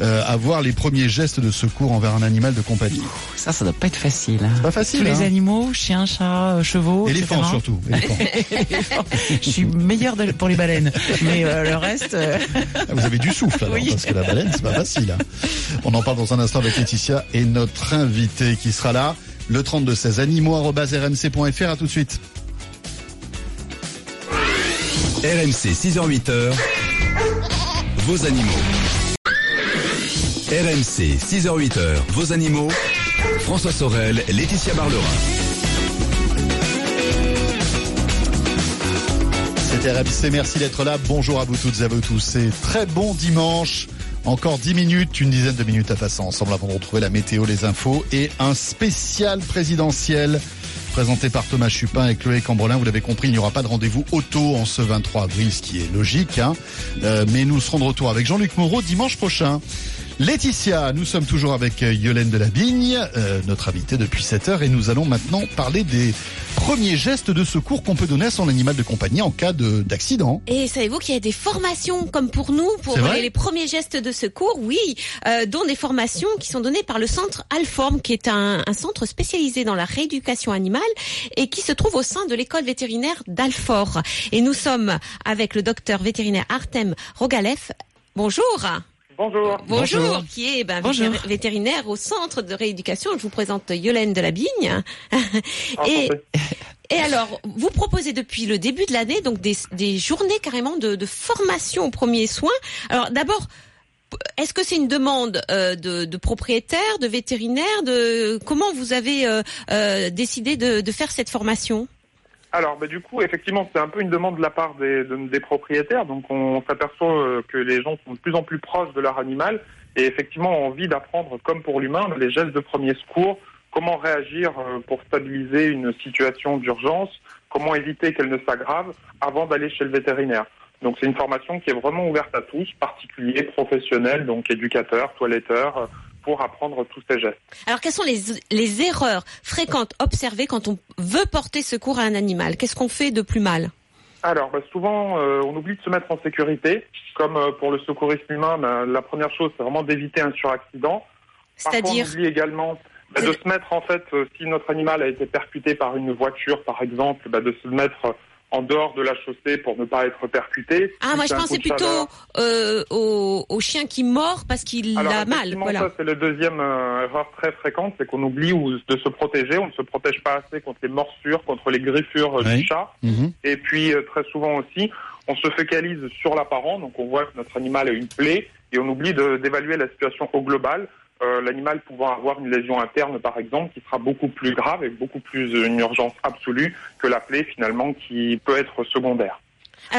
euh, avoir les premiers gestes de secours envers un animal de compagnie Ça, ça doit pas être facile. Hein. C'est pas facile. Tous les hein. animaux, chiens, chats, euh, chevaux, éléphants surtout. Éléphants. Je suis meilleur pour les baleines, mais euh, le reste. Ah, vous avez du souffle alors, parce que la baleine, c'est pas facile. Hein. On en parle dans un instant avec Laetitia et notre invité qui sera là le 3216 animaux.rmc.fr. À tout de suite. RMC 6h-8h. Vos animaux. RMC 6h-8h. Vos animaux. François Sorel, Laetitia Barlerin. C'était RMC, merci d'être là. Bonjour à vous toutes et à vous tous. C'est très bon dimanche. Encore 10 minutes, une dizaine de minutes à passer ensemble avant de retrouver la météo, les infos et un spécial présidentiel présenté par Thomas Chupin et Chloé Cambrelin. Vous l'avez compris, il n'y aura pas de rendez-vous auto en ce 23 avril, ce qui est logique. Hein. Euh, mais nous serons de retour avec Jean-Luc Moreau dimanche prochain. Laetitia, nous sommes toujours avec euh, Yolène Delabigne, euh, notre invitée depuis 7 heures, et nous allons maintenant parler des premiers gestes de secours qu'on peut donner à son animal de compagnie en cas d'accident. Et savez-vous qu'il y a des formations comme pour nous, pour les, premiers gestes de secours, oui, euh, dont des formations qui sont données par le centre Alform, qui est un, un centre spécialisé dans la rééducation animale et qui se trouve au sein de l'école vétérinaire d'Alfort. Et nous sommes avec le docteur vétérinaire Artem Rogalev. Bonjour. Bonjour. Bonjour. qui est ben, vétérinaire au centre de rééducation. Je vous présente Yolène de la Bigne. et, et alors, vous proposez depuis le début de l'année donc des, des, journées carrément de, de formation aux premiers soins. Alors d'abord, est-ce que c'est une demande euh, de, de, propriétaires, de vétérinaires, de comment vous avez euh, euh, décidé de, de faire cette formation? Alors, bah, du coup, effectivement, c'est un peu une demande de la part des, des propriétaires. Donc, on s'aperçoit euh, que les gens sont de plus en plus proches de leur animal et effectivement ont envie d'apprendre, comme pour l'humain, les gestes de premier secours, comment réagir euh, pour stabiliser une situation d'urgence, comment éviter qu'elle ne s'aggrave avant d'aller chez le vétérinaire. Donc, c'est une formation qui est vraiment ouverte à tous, particuliers, professionnels, donc éducateurs, toiletteurs, pour apprendre tous ces gestes. Alors, quelles sont les, les erreurs fréquentes observées quand on veut porter secours à un animal? Qu'est-ce qu'on fait de plus mal? Alors, bah, souvent, euh, on oublie de se mettre en sécurité. Comme euh, pour le secourisme humain, bah, la première chose, c'est vraiment d'éviter un suraccident. C'est-à-dire? On oublie également bah, de se mettre, en fait, euh, si notre animal a été percuté par une voiture, par exemple, de se mettre en dehors de la chaussée pour ne pas être percuté. Ah, moi je pensais plutôt euh, au, au, chien qui mord parce qu'il a mal. Voilà. Ça, c'est la deuxième euh, erreur très fréquente, c'est qu'on oublie de se protéger. On ne se protège pas assez contre les morsures, contre les griffures euh, du chat. Mhm. Et puis, euh, très souvent aussi, on se focalise sur l'apparent, donc on voit que notre animal a une plaie, et on oublie d'évaluer la situation au global. Euh, l'animal pouvant avoir une lésion interne, par exemple, qui sera beaucoup plus grave et beaucoup plus une urgence absolue que la plaie, finalement, qui peut être secondaire.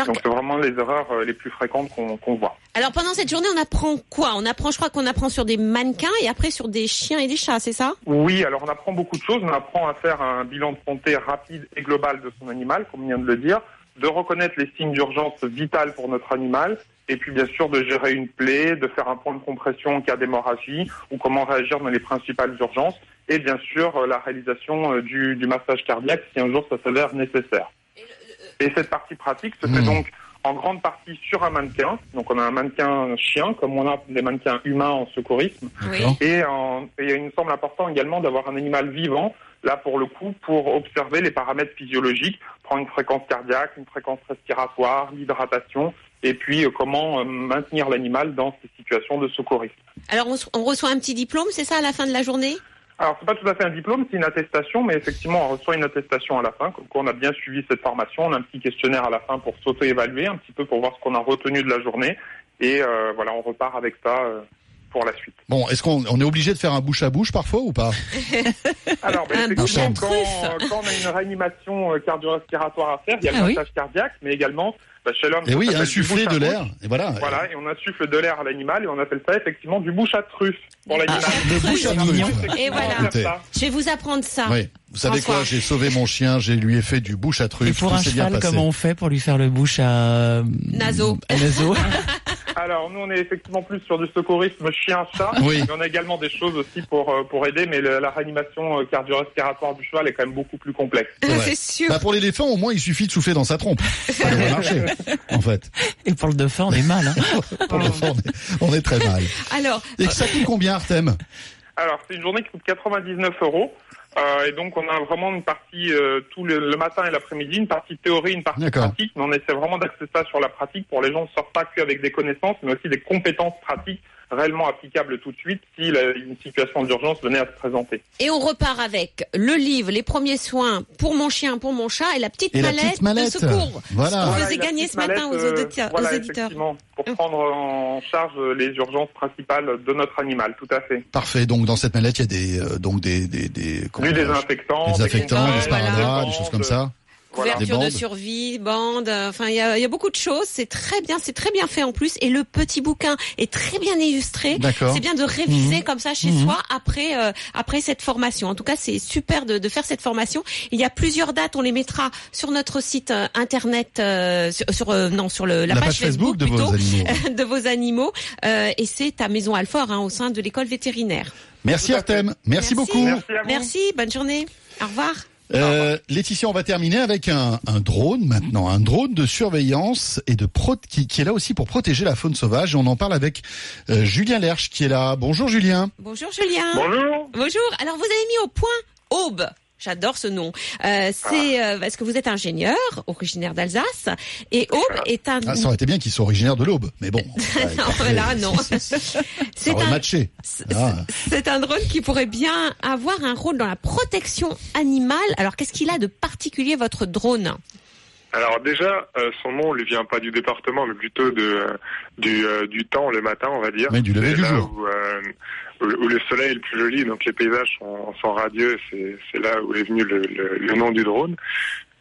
Donc c'est vraiment les erreurs euh, les plus fréquentes qu'on voit. Alors pendant cette journée, on apprend quoi? On apprend, je crois qu'on apprend sur des mannequins et après sur des chiens et des chats, c'est ça? Oui, alors on apprend beaucoup de choses. On apprend à faire un bilan de santé rapide et global de son animal, comme on vient de le dire, de reconnaître les signes d'urgence vitales pour notre animal et puis bien sûr de gérer une plaie, de faire un point de compression en cas d'hémorragie ou comment réagir dans les principales urgences et bien sûr la réalisation du, du massage cardiaque si un jour ça s'avère nécessaire. Et cette partie pratique se fait donc en grande partie sur un mannequin. Donc on a un mannequin chien, comme on a des mannequins humains en secourisme. Et, en, et il me semble important également d'avoir un animal vivant, là pour le coup, pour observer les paramètres physiologiques, prendre une fréquence cardiaque, une fréquence respiratoire, l'hydratation, et puis euh, comment euh, maintenir l'animal dans ces situations de secourisme. Alors on, on reçoit un petit diplôme, c'est ça, à la fin de la journée? Alors, c'est pas tout à fait un diplôme, c'est une attestation, mais effectivement, on reçoit une attestation à la fin, comme on a bien suivi cette formation. On a un petit questionnaire à la fin pour s'auto-évaluer, un petit peu pour voir ce qu'on a retenu de la journée. Et euh, voilà, on repart avec ça euh, pour la suite. Bon, est-ce qu'on on est obligé de faire un bouche à bouche parfois ou pas Alors, ben, effectivement, quand, quand, on a une réanimation euh, cardio-respiratoire à faire, il y a le ah, cardiaque, mais également bah, chez l'homme. Et oui, insuffler de l'air. Et voilà. Voilà, et on insuffle de l'air à l'animal et on appelle ça effectivement du bouche à truffe pour ah, l'animal. le bouche à truffe. Et voilà. Je vais vous apprendre ça. Oui. Vous savez quoi J'ai sauvé mon chien, j'ai lui ai fait du bouche à truffe. Et pour un cheval, comment on fait pour lui faire le bouche à naso À naso. Alors nous on est effectivement plus sur du secourisme chien-chat. Oui. Mais on a également des choses aussi pour euh, pour aider, mais la réanimation euh, cardio-respiratoire du cheval est quand même beaucoup plus complexe. C'est sûr. Bah pour l'éléphant au moins il suffit de souffler dans sa trompe. Ça devrait marcher en fait. Et pour le dauphin on est mal. Hein. pour le dauphin on est, très mal. Alors. Et ça coûte combien Artem? Alors c'est une journée qui coûte 99 euros. Euh, et donc on a vraiment une partie euh, tout le, matin et l'après-midi, une partie théorie, une partie pratique, mais on essaie vraiment d'axer ça sur la pratique pour les gens ne sortent pas qu'avec des connaissances, mais aussi des compétences pratiques réellement applicable tout de suite si une situation d'urgence venait à se présenter. Et on repart avec le livre, les premiers soins pour mon chien, pour mon chat et la petite, mallette, de secours. Voilà. Ce qu'on faisait gagner ce matin aux, euh, auditeurs. Voilà, Effectivement, pour hum. prendre en charge les urgences principales de notre animal, tout à fait. Parfait. Donc dans cette mallette, il y a des euh, donc des des des, des désinfectants, des, infectants, des, des, des choses comme ça. Couverture de survie, bande, euh, enfin il y a, y a, beaucoup de choses. C'est très bien, c'est très bien fait en plus. Et le petit bouquin est très bien illustré. C'est bien de réviser mhm. comme ça chez mhm. soi après euh, après cette formation. En tout cas, c'est super de, de, faire cette formation. Il y a plusieurs dates, on les mettra sur notre site euh, internet, sur, non sur le, la, page, Facebook, de, vos animaux. de vos animaux. et c'est à Maison Alfort, hein, au sein de l'école vétérinaire. Merci Artem, merci, beaucoup. Merci, merci, bonne journée. Au revoir. Euh, Laetitia, on va terminer avec un, un, drone maintenant, un drone de surveillance et de pro qui, qui, est là aussi pour protéger la faune sauvage. Et on en parle avec euh, Julien Lerche qui est là. Bonjour Julien. Bonjour Julien. Bonjour. Bonjour. Alors vous avez mis au point Aube. J'adore ce nom. Euh, c'est euh, parce que vous êtes ingénieur, originaire d'Alsace, et Aube est un. Ah, ça aurait été bien qu'ils soient originaires de l'Aube, mais bon. non, là, non. C'est un matché. Ah. C'est un drone qui pourrait bien avoir un rôle dans la protection animale. Alors, qu'est-ce qu'il a de particulier votre drone? Alors déjà, euh, son nom ne vient pas du département, mais plutôt de du, euh, du temps le matin, on va dire. Mais du lever du jour. Où, euh, où, le soleil est le plus joli, donc les paysages sont, sont radieux. C'est là où est venu le, le, nom du drone.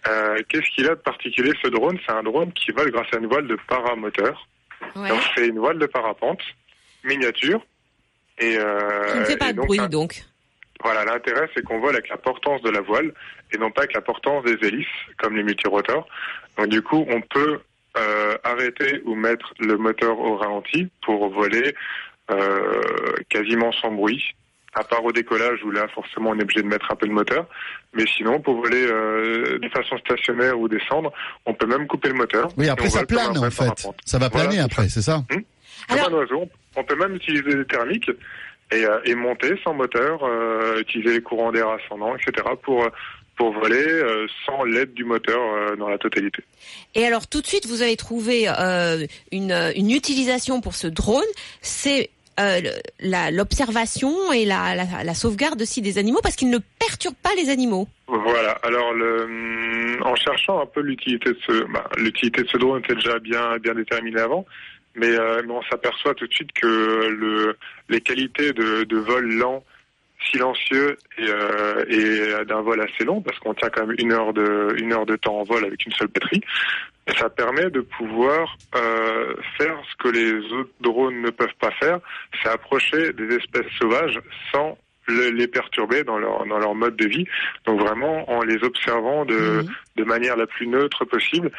Euh, Qu'est-ce qu'il a de particulier ce drone? C'est un drone qui vole grâce à une voile de paramoteur. Donc c'est une voile de parapente miniature. Et, euh, qui ne fait pas de bruit donc. Voilà, l'intérêt c'est qu'on vole avec la portance de la voile et non pas avec la portance des hélices comme les multirotors. Donc du coup, on peut euh, arrêter ou mettre le moteur au ralenti pour voler euh, quasiment sans bruit, à part au décollage où là forcément on est obligé de mettre un peu le moteur. Mais sinon, pour voler euh, de façon stationnaire ou descendre, on peut même couper le moteur. Oui, après ça plane en fait. Ça va planer après, c'est ça hum Alors... on peut même utiliser des thermiques et, euh, et monter sans moteur, euh, utiliser les courants d'air ascendants, etc. pour pour voler euh, sans l'aide du moteur euh, dans la totalité. Et alors tout de suite, vous avez trouvé euh, une, une, utilisation pour ce drone, c'est l'observation et la, la, la, sauvegarde aussi des animaux parce qu'il ne perturbe pas les animaux. Voilà. Alors, le, en cherchant un peu l'utilité de ce, bah, l'utilité de ce drone était déjà bien bien déterminée avant, mais, mais on s'aperçoit tout de suite que le, les qualités de, de vol lent silencieux et, euh, et d'un vol assez long parce qu'on tient quand même une heure de une heure de temps en vol avec une seule batterie. Ça permet de pouvoir euh, faire ce que les autres drones ne peuvent pas faire, c'est approcher des espèces sauvages sans les perturber dans leur dans leur mode de vie. Donc vraiment en les observant de mhm. de manière la plus neutre possible.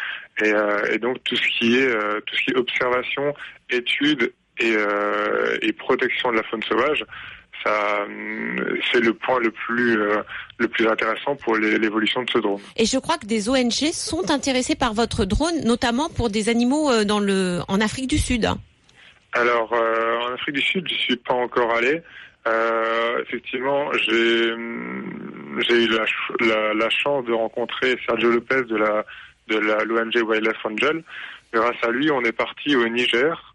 Et, euh, et donc tout ce qui est euh, tout ce qui est observation, étude et, euh, et protection de la faune sauvage ça, c'est le point le plus le plus intéressant pour l'évolution de ce drone. Et je crois que des ONG sont intéressées par votre drone, notamment pour des animaux dans le en Afrique du Sud. Alors en Afrique du Sud, je suis pas encore allé. Euh, effectivement, j'ai j'ai eu la, la, la, chance de rencontrer Sergio Lopez de la de la l'ONG Wildlife Angel. Grâce à lui, on est parti au Niger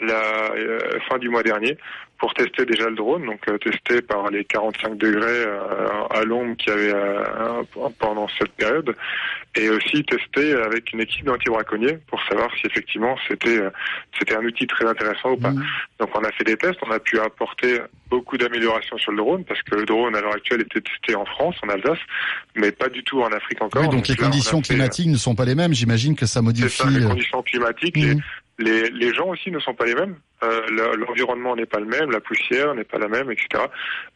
la euh, fin du mois dernier pour tester déjà le drone, donc euh, tester par les 45 degrés euh, à l'ombre qu'il y avait pendant cette période, et aussi tester avec une équipe d'anti-braconniers pour savoir si effectivement c'était c'était un outil très intéressant ou pas. Mmh. Donc on a fait des tests, on a pu apporter beaucoup d'améliorations sur le drone parce que le drone à l'heure actuelle était testé en France, en Alsace, mais pas du tout en Afrique encore. donc, les conditions climatiques ne sont pas les mêmes. J'imagine que ça modifie. Ça, les conditions climatiques, mmh. Les, les, gens aussi ne sont pas les mêmes. Euh, L'environnement n'est pas le même, la poussière n'est pas la même, etc.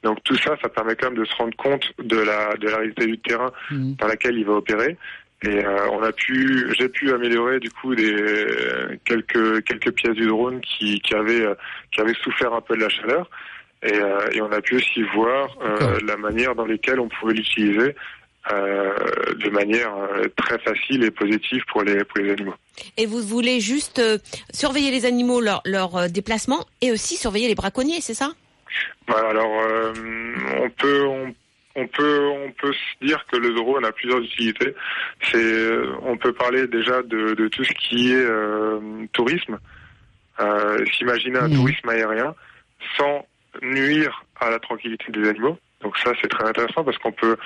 Donc tout ça, ça permet quand même de se rendre compte de la, de la réalité du terrain mmh. dans laquelle il va opérer. Et euh, on a pu, j'ai pu améliorer du coup des quelques quelques pièces du drone qui, qui avaient qui avaient souffert un peu de la chaleur. Et, euh, et on a pu aussi voir euh, la manière dans laquelle on pouvait l'utiliser euh, de manière euh, très facile et positive pour les, pour les animaux. Et vous voulez juste euh, surveiller les animaux, leur, leur déplacement, et aussi surveiller les braconniers, c'est ça? Voilà, Alors, on peut... On, on peut on peut se dire que le drone a plusieurs utilités. C'est on peut parler déjà de, de tout ce qui est tourisme. S'imaginer un mmh. tourisme aérien sans nuire à la tranquillité des animaux. Donc ça, c'est très intéressant parce qu'on peut.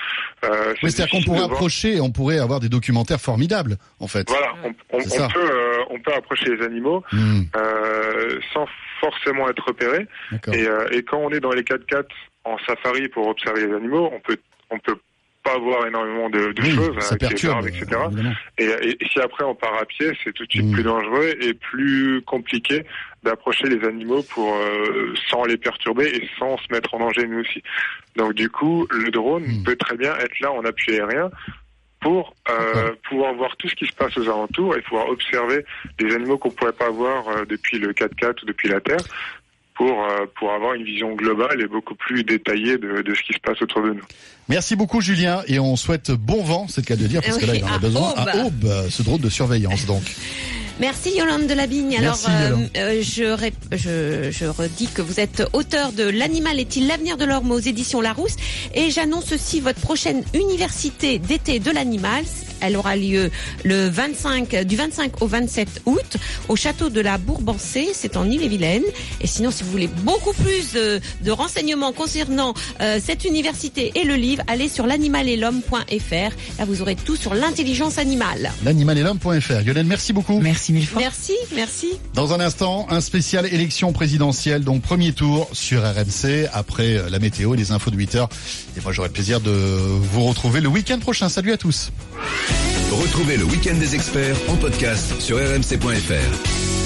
Euh, c'est-à-dire qu'on pourrait approcher, on pourrait avoir des documentaires formidables, en fait. Voilà, on, on, on peut, euh, on peut approcher les animaux hmm. euh, sans forcément être repéré. Et, euh, et, quand on est dans les 4x4 en safari pour observer les animaux, on peut, on peut pas avoir énormément de, de choses, ça perturbe, etc. Et, et, si après on part à pied, c'est tout de suite hmm. plus dangereux et plus compliqué d'approcher les animaux pour euh, sans les perturber et sans se mettre en danger nous aussi. Donc du coup, le drone hmm. peut très bien être là en appui aérien pour euh, pouvoir voir tout ce qui se passe aux alentours et pouvoir observer des animaux qu'on pourrait pas voir euh, depuis le 4x4 ou depuis la Terre pour, euh, pour avoir une vision globale et beaucoup plus détaillée de, de, ce qui se passe autour de nous. Merci beaucoup Julien et on souhaite bon vent, c'est le cas de dire, parce que là il en a besoin à aube, ce drone de surveillance donc. Merci Yolande de la Bigne. Alors, euh, euh, je, je, je, redis que vous êtes auteur de L'animal est-il l'avenir de l'homme aux éditions Larousse et j'annonce aussi votre prochaine université d'été de l'animal. Elle aura lieu le 25, du 25 au 27 août au château de la Bourbancée, c'est en Ille-et-Vilaine. Et sinon, si vous voulez beaucoup plus de, de renseignements concernant euh, cette université et le livre, allez sur l'animaletl'homme.fr. Là, vous aurez tout sur l'intelligence animale. L'animaletl'homme.fr. Yolène, merci beaucoup. Merci mille fois. Merci, merci. Dans un instant, un spécial élection présidentielle, donc premier tour sur RMC, après euh, la météo et les infos de 8 heures. Et moi, j'aurai le plaisir de vous retrouver le week-end prochain. Salut à tous. Retrouvez le week-end des experts en podcast sur rmc.fr.